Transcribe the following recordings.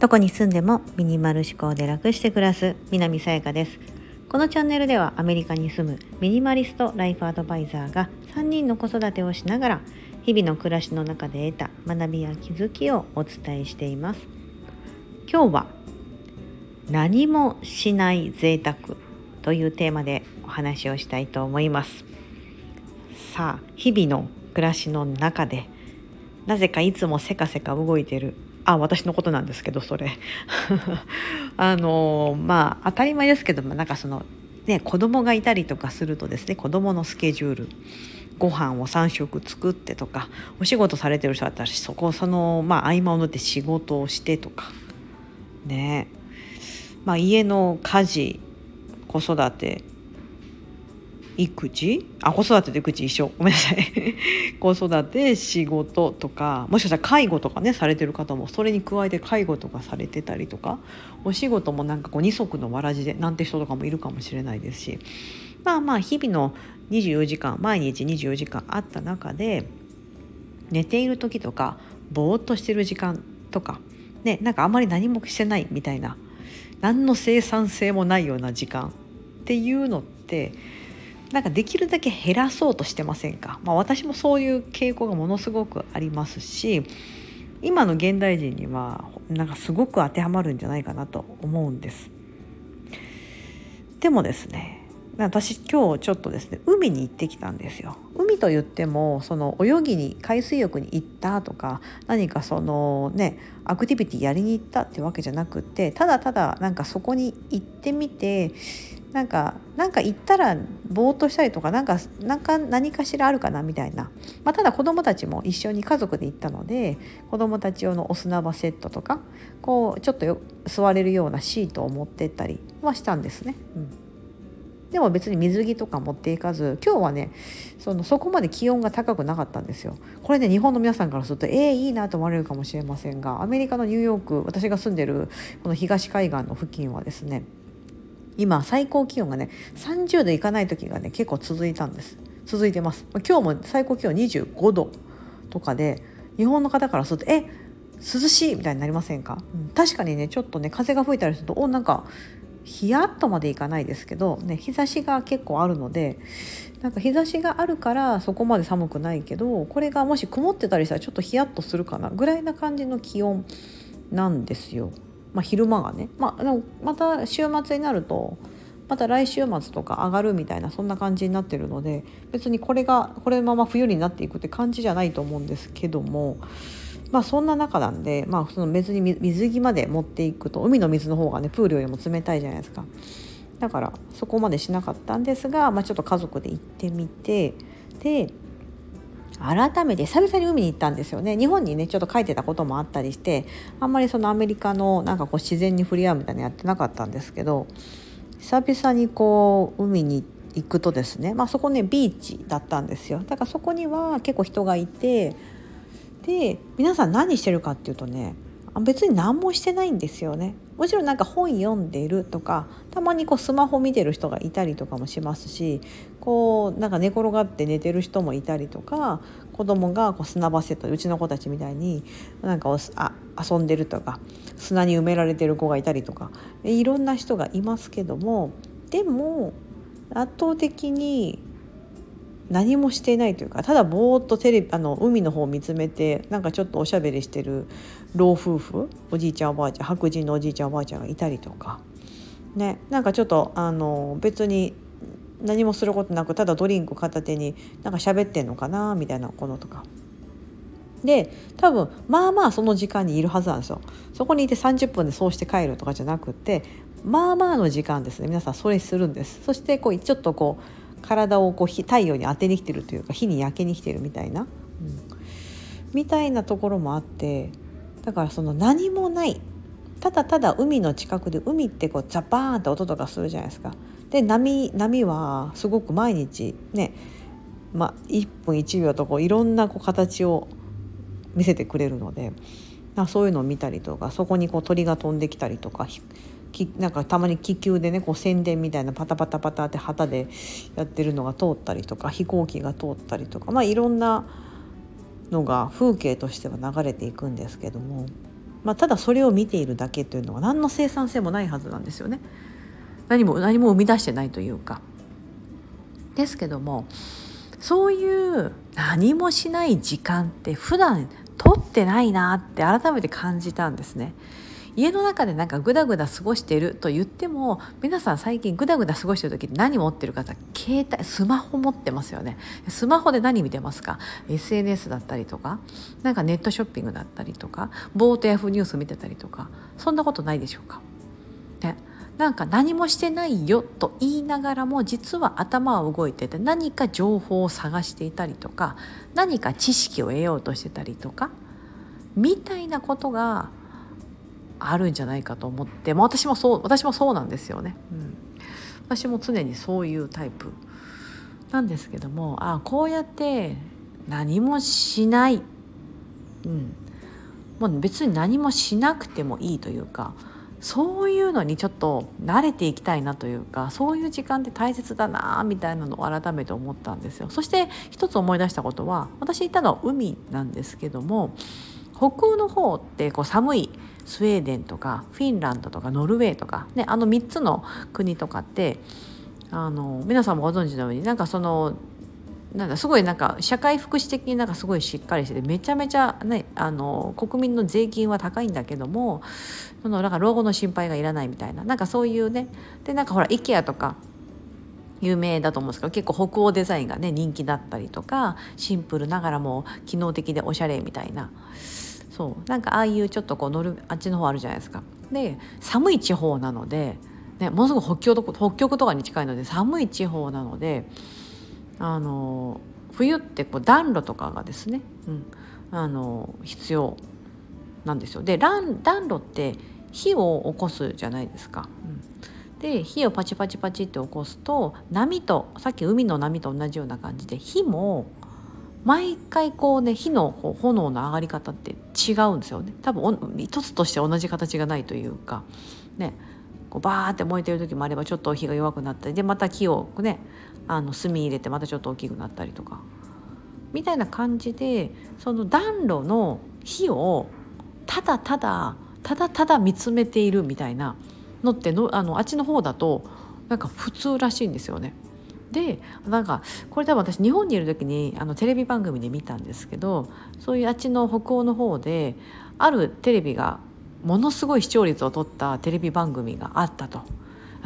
どこに住んでもミニマル思考で楽して暮らす南さやかです。このチャンネルではアメリカに住むミニマリストライフアドバイザーが3人の子育てをしながら日々の暮らしの中で得た学びや気づきをお伝えしています。今日は何もしない贅沢というテーマでお話をしたいと思います。さあ日々の暮らしの中でなぜかいつもせかせか動いてる。あ私のことなんですけどそれ。あのまあ当たり前ですけどもなんかそのね子供がいたりとかするとですね子供のスケジュールご飯を3食作ってとかお仕事されてる人だったらそこそのまあ合間を縫って仕事をしてとかね。まあ家の家事子育て育児？あ子育てと育児一緒。ごめんなさい。子育て仕事とかもしかしたら介護とかねされてる方もそれに加えて介護とかされてたりとかお仕事もなんかこう二足のわらじでなんて人とかもいるかもしれないですし。まあまあ日々の24時間毎日24時間あった中で寝ている時とかぼーっとしてる時間とかねなんかあんまり何もしてないみたいな何の生産性もないような時間っていうのってなんかできるだけ減らそうとしてませんか、まあ、私もそういう傾向がものすごくありますし今の現代人にはなんかすごく当てはまるんじゃないかなと思うんです。でもですね私今日ちょっとですね海に行ってきたんですよ。海と言ってもその泳ぎに海水浴に行ったとか何かそのねアクティビティやりに行ったってわけじゃなくってただただなんかそこに行ってみてなんかなんか行ったらぼーっとしたりとかなんかなんか何かしらあるかなみたいな、まあ、ただ子どもたちも一緒に家族で行ったので子どもたち用のお砂場セットとかこうちょっと座れるようなシートを持ってったりはしたんですね。うんでも別に水着とか持っていかず今日はねそのそこまで気温が高くなかったんですよ。これね日本の皆さんからするとえー、いいなと思われるかもしれませんがアメリカのニューヨーク私が住んでるこの東海岸の付近はですね今最高気温がね30度いかない時がね結構続いたんです。続いてます。今日も最高気温25度とかで日本の方からするとえ涼しいみたいになりませんか、うん、確かにねちょっとね風が吹いたりするとおなんかヒヤッとまでいかないですけど、ね、日差しが結構あるのでなんか日差しがあるからそこまで寒くないけどこれがもし曇ってたりしたらちょっとヒヤッとするかなぐらいな感じの気温なんですよ。まあ、昼間がね、まあ、でもまた週末になるとまた来週末とか上がるみたいなそんな感じになってるので別にこれがこれまま冬になっていくって感じじゃないと思うんですけども。まあそんな中なんで、まあ、その別に水着まで持っていくと海の水の方がねプールよりも冷たいじゃないですか。だからそこまでしなかったんですが、まあ、ちょっと家族で行ってみてで改めて久々に海に行ったんですよね。日本にねちょっと書いてたこともあったりしてあんまりそのアメリカのなんかこう自然に触れ合うみたいなのやってなかったんですけど久々にこう海に行くとですねまあそこねビーチだったんですよ。だからそこには結構人がいてで皆さん何してるかっていうとね別に何もしてないんですよね。もちろんなんか本読んでるとかたまにこうスマホ見てる人がいたりとかもしますしこうなんか寝転がって寝てる人もいたりとか子供がこう砂場セットうちの子たちみたいになんかあ遊んでるとか砂に埋められてる子がいたりとかいろんな人がいますけどもでも圧倒的に何もしていないというかただぼーっとテレビあの海の方を見つめてなんかちょっとおしゃべりしてる老夫婦おじいちゃんおばあちゃん白人のおじいちゃんおばあちゃんがいたりとかねなんかちょっとあの別に何もすることなくただドリンク片手になんか喋ってんのかなみたいなこのとか。で多分まあまあその時間にいるはずなんですよ。そこにいて30分でそうして帰るとかじゃなくてまあまあの時間ですね皆さんそれするんです。そしてこうちょっとこう体をこう太陽に当てに来てるというか火に焼けに来てるみたいな、うん、みたいなところもあってだからその何もないただただ海の近くで海ってこうザバーンって音とかするじゃないですか。で波波はすごく毎日ね、まあ、1分1秒とこういろんなこう形を見せてくれるのでそういうのを見たりとかそこにこう鳥が飛んできたりとかきなんかたまに気球でねこう宣伝みたいなパタパタパタって旗でやってるのが通ったりとか飛行機が通ったりとかまあいろんなのが風景としては流れていくんですけども、まあ、ただそれを見ているだけというのは何の生産性もないはずなんですよね。何も何も生み出してないというか。ですけどもそういう何もしない時間って普段取ってないなって改めて感じたんですね。家の中でなんかグダグダ過ごしてると言っても皆さん最近グダグダ過ごしてる時何持ってる方携帯スマホ持ってますよね。スマホで何見てますか？SNS だったりとかなんかネットショッピングだったりとかボートヤフーニュース見てたりとかそんなことないでしょうか？ね。なんか何もしてないよと言いながらも実は頭は動いてて何か情報を探していたりとか何か知識を得ようとしてたりとかみたいなことがあるんじゃないかと思っても私もそう私もそうなんですよね、うん、私も常にそういうタイプなんですけどもああこうやって何もしない、うん、もう別に何もしなくてもいいというかそういうのにちょっと慣れていきたいなというかそういう時間って大切だなみたいなのを改めて思ったんですよ。そして一つ思い出したことは私行ったのは海なんですけども北欧の方ってこう寒いスウェーデンとかフィンランドとかノルウェーとか、ね、あの3つの国とかってあの皆さんもご存知のようになんかそのなんだすごいなんか社会福祉的になんかすごいしっかりしててめちゃめちゃ、ね、あの国民の税金は高いんだけどもそのなんか老後の心配がいらないみたいななんかそういうねでなんかほら IKEA とか有名だと思うんですけど結構北欧デザインがね人気だったりとかシンプルながらも機能的でおしゃれみたいなそうなんかああいうちょっとこう乗るあっちの方あるじゃないですか。で寒い地方なので、ね、ものすごく北極北極とかに近いので寒い地方なのであの冬ってこう暖炉とかがですね、うん、あの必要なんですよ。で暖炉って火を起こすじゃないですか。うんで火をパチパチパチって起こすと波とさっき海の波と同じような感じで火も毎回こうね火のこう炎の上がり方って違うんですよね多分一つとして同じ形がないというかねこうバーって燃えてる時もあればちょっと火が弱くなったりでまた木をねあの炭入れてまたちょっと大きくなったりとかみたいな感じでその暖炉の火をただただただただ見つめているみたいなのってのあのあっちの方だとなんか普通らしいんですよね。でなんかこれ多分私日本にいる時にあのテレビ番組で見たんですけどそういうあっちの北欧の方であるテレビがものすごい視聴率を取ったテレビ番組があったと。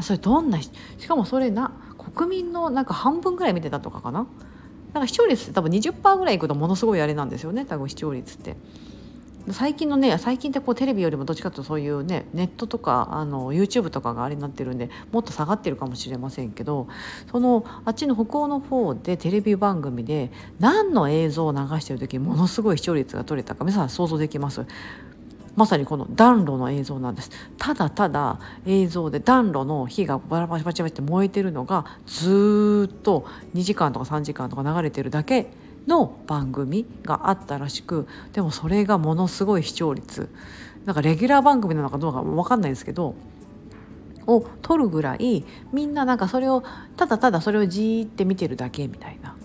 それどんなしかもそれな国民のなんか半分ぐらい見てたとかかななんか視聴率って多分20%ぐらいいくとものすごいあれなんですよね多分視聴率って。最近のね最近ってこうテレビよりもどっちかというとそういうねネットとかあの YouTube とかがあれになってるんでもっと下がってるかもしれませんけどそのあっちの北欧の方でテレビ番組で何の映像を流してる時ものすごい視聴率が取れたか皆さん想像できます？まさにこの暖炉の映像なんです。ただただ映像で暖炉の火がバラバラバチバチって燃えてるのがずっと2時間とか3時間とか流れてるだけの番組があったらしくでもそれがものすごい視聴率なんかレギュラー番組なのかどうか分かんないですけどを撮るぐらいみんななんかそれをただただそれをじーって見てるだけみたいな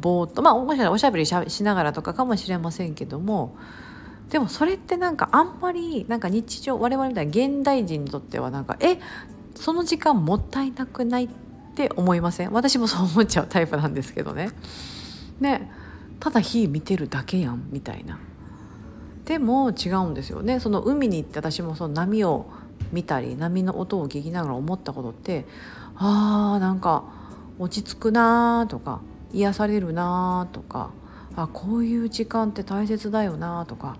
ぼーっとまあもしかしたらおしゃべりしながらとかかもしれませんけどもでもそれってなんかあんまりなんか日常我々みたいな現代人にとってはなんかえその時間もったいなくないって思いません？私もそう思っちゃうタイプなんですけどね。ねただ火見てるだけやんみたいな。でも違うんですよね。その海に行って私もその波を見たり波の音を聞きながら思ったことってあーなんか落ち着くなーとか癒されるなーとかあこういう時間って大切だよなーとか。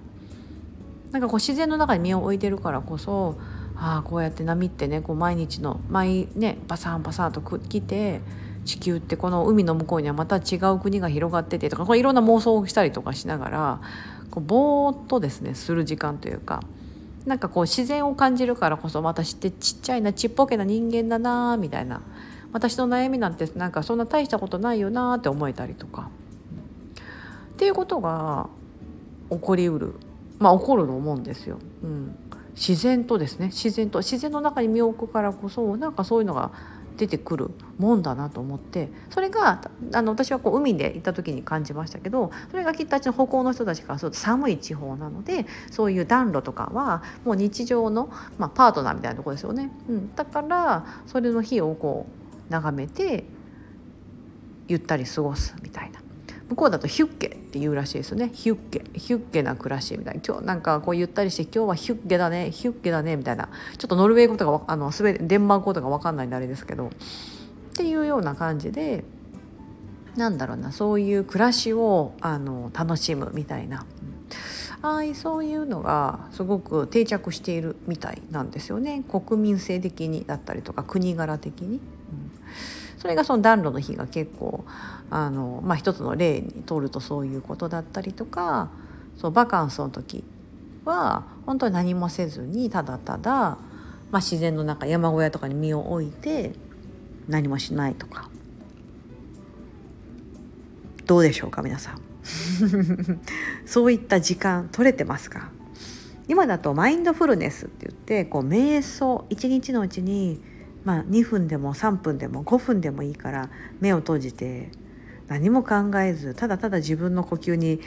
なんかこう自然の中に身を置いてるからこそああこうやって波ってねこう毎日の毎ねバサンバサンと来て地球ってこの海の向こうにはまた違う国が広がっててとかこいろんな妄想をしたりとかしながらこうぼーっとですねする時間というかなんかこう自然を感じるからこそ私ってちっちゃいなちっぽけな人間だなみたいな。私の悩みなんてなんかそんな大したことないよなって思えたりとか、っていうことが起こりうる。まあ起こると思うんですよ。うん、自然とですね。自然と自然の中に身を置くからこそなんかそういうのが出てくるもんだなと思ってそれがあの私はこう海で行った時に感じましたけどそれがきっとあっちの北欧の人たちからすると寒い地方なのでそういう暖炉とかはもう日常の、まあ、パートナーみたいなとこですよね。うん、だからそれの日をこう眺めてゆったり過ごすみたいな。向こうだとヒュッケって言うらしいですね。ヒュッケ。ヒュッケな暮らしみたいな。今日なんかこうゆったりして今日はヒュッケだね。ヒュッケだね。みたいな。ちょっとノルウェー語とかあのスウェデンマーク語とか分かんないんであれですけど。っていうような感じでなんだろうな。そういう暮らしをあの楽しむみたいな。ああそういうのがすごく定着しているみたいなんですよね。国民性的にだったりとか国柄的に。うん。それがその暖炉の日が結構あの、まあ、一つの例にとるとそういうことだったりとかそうバカンスの時は本当に何もせずにただただ、まあ、自然の中山小屋とかに身を置いて何もしないとか。どうでしょうか皆さん。そういった時間取れてますか？今だとマインドフルネスって言ってこう瞑想一日のうちにまあ、2分でも3分でも5分でもいいから目を閉じて何も考えずただただ自分の呼吸に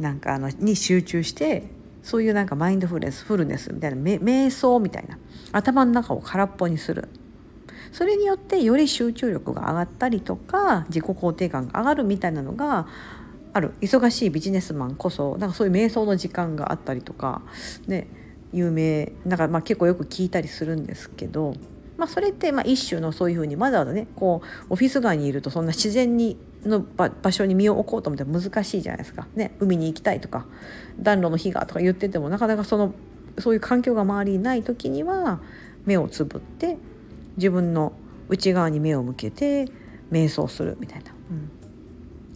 なんかあのに集中してそういうなんかマインドフルネスフルネスみたいな瞑想みたいな頭の中を空っぽにする。それによってより集中力が上がったりとか自己肯定感が上がるみたいなのがある。忙しいビジネスマンこそなんかそういう瞑想の時間があったりとかね有名なんかまあ結構よく聞いたりするんですけどまあ、それってまあ一種のそういうふうにわざわざねこうオフィス街にいるとそんな自然にの場所に身を置こうと思って難しいじゃないですか、ね、海に行きたいとか暖炉の火がとか言っててもなかなかそのそういう環境が周りにない時には目をつぶって自分の内側に目を向けて瞑想するみたいな。うん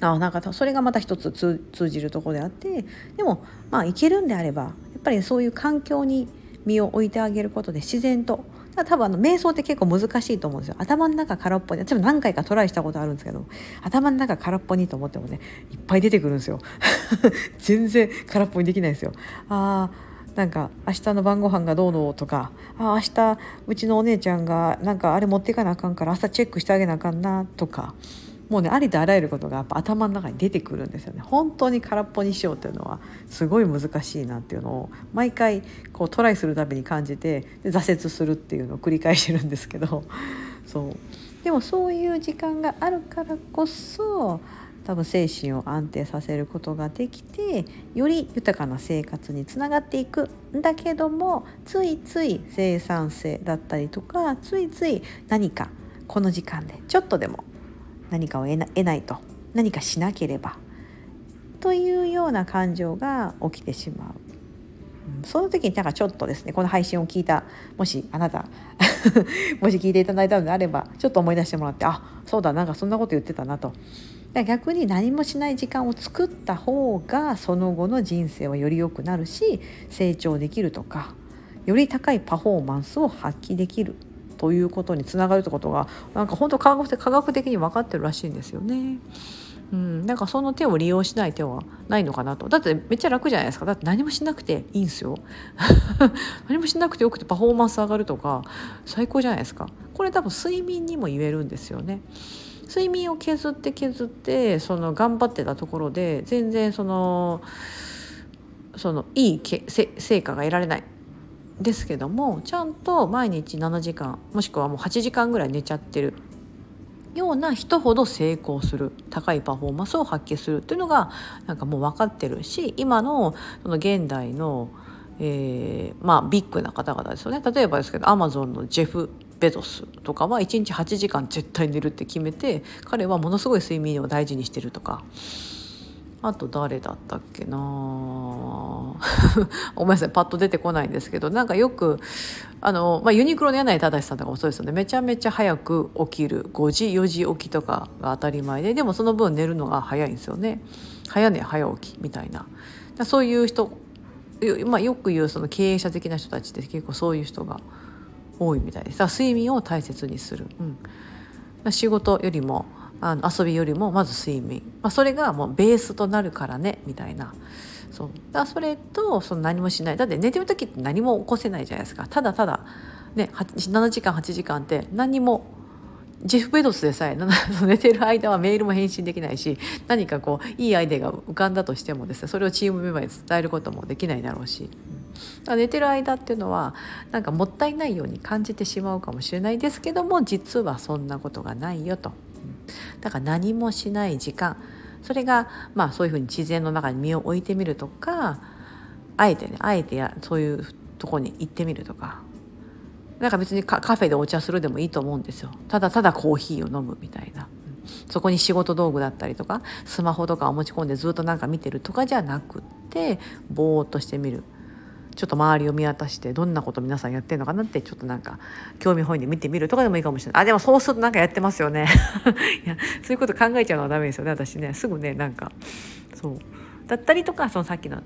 あなんかそれがまた一つ通じるとこであってでもまあ行けるんであればやっぱりそういう環境に身を置いてあげることで自然と多分あの瞑想って結構難しいと思うんですよ。頭の中空っぽに私も何回かトライしたことあるんですけど頭の中空っぽにと思ってもねいっぱい出てくるんですよ。全然空っぽにできないですよ。あーなんか明日の晩ご飯がどうのとかあ明日うちのお姉ちゃんがなんかあれ持っていかなあかんから朝チェックしてあげなあかんなとか。もうねありとあらゆることがやっぱ頭の中に出てくるんですよね。本当に空っぽにしようというのはすごい難しいなっていうのを毎回こうトライするたびに感じて挫折するっていうのを繰り返してるんですけど。そう。でもそういう時間があるからこそ多分精神を安定させることができてより豊かな生活につながっていくんだけどもついつい生産性だったりとかついつい何かこの時間でちょっとでも何かを得ないと。何かしなければ。というような感情が起きてしまう。その時になんかちょっとですねこの配信を聞いたもしあなた もし聞いていただいたのであればちょっと思い出してもらってあそうだなんかそんなこと言ってたなと。逆に何もしない時間を作った方がその後の人生はより良くなるし成長できるとかより高いパフォーマンスを発揮できる。ということにつながるってことがなんか本当科学的科学的に分かってるらしいんですよね。うん、なんかその手を利用しない手はないのかなと。だってめっちゃ楽じゃないですか。だって何もしなくていいんですよ。何もしなくてよくてパフォーマンス上がるとか最高じゃないですか。これ多分睡眠にも言えるんですよね。睡眠を削って削ってその頑張ってたところで全然そのそのいい成果が得られない。ですけどもちゃんと毎日7時間もしくはもう8時間ぐらい寝ちゃってるような人ほど成功する高いパフォーマンスを発揮するっていうのがなんかもう分かってるし今のその現代の、えー、まあビッグな方々ですよね例えばですけどアマゾンのジェフ・ベゾスとかは1日8時間絶対寝るって決めて彼はものすごい睡眠を大事にしてるとか。あと誰だったっけな？ごめんなさいパッと出てこないんですけどなんかよくあの、まあ、ユニクロの柳井正さんとかもそうですよね。めちゃめちゃ早く起きる。5時4時起きとかが当たり前ででもその分寝るのが早いんですよね。早寝早起きみたいな。そういう人、まあ、よく言うその経営者的な人たちって結構そういう人が多いみたいです。睡眠を大切にする、うん、仕事よりもあの遊びよりもまず睡眠、まあ、それがもうベースとなるからねみたいな。そう。だそれとその何もしない。だって寝てる時って何も起こせないじゃないですか。ただただ、ね、7時間8時間って何もジェフ・ベドスでさえ 寝てる間はメールも返信できないし何かこういいアイデアが浮かんだとしてもですねそれをチームメンバーに伝えることもできないだろうし、うん、寝てる間っていうのはなんかもったいないように感じてしまうかもしれないですけども実はそんなことがないよと。だから何もしない時間。それがまあそういうふうに自然の中に身を置いてみるとかあえてねあえてやそういうとこに行ってみるとか。なんか別にカフェでお茶するでもいいと思うんですよ。ただただコーヒーを飲むみたいな。そこに仕事道具だったりとかスマホとかを持ち込んでずっとなんか見てるとかじゃなくってぼーっとしてみる。ちょっと周りを見渡してどんなこと皆さんやってるのかなってちょっとなんか興味本位で見てみるとかでもいいかもしれない。あでもそうするとなんかやってますよね。いやそういうこと考えちゃうのはダメですよね私ね。すぐねなんかそう。だったりとかそのさっきの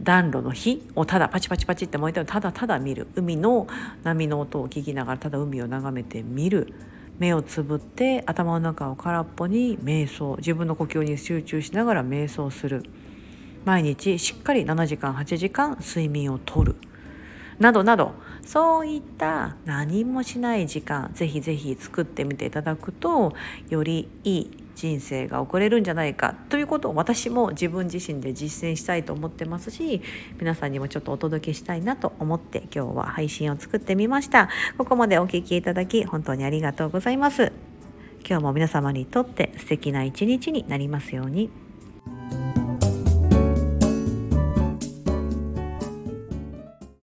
暖炉の火をただパチパチパチって燃えてるただただ見る。海の波の音を聞きながらただ海を眺めて見る。目をつぶって頭の中を空っぽに瞑想。自分の呼吸に集中しながら瞑想する。毎日しっかり7時間8時間睡眠をとる。などなどそういった何もしない時間ぜひぜひ作ってみていただくとよりいい人生が送れるんじゃないかということを私も自分自身で実践したいと思ってますし皆さんにもちょっとお届けしたいなと思って今日は配信を作ってみました。ここまでお聴きいただき本当にありがとうございます。今日も皆様にとって素敵な一日になりますように。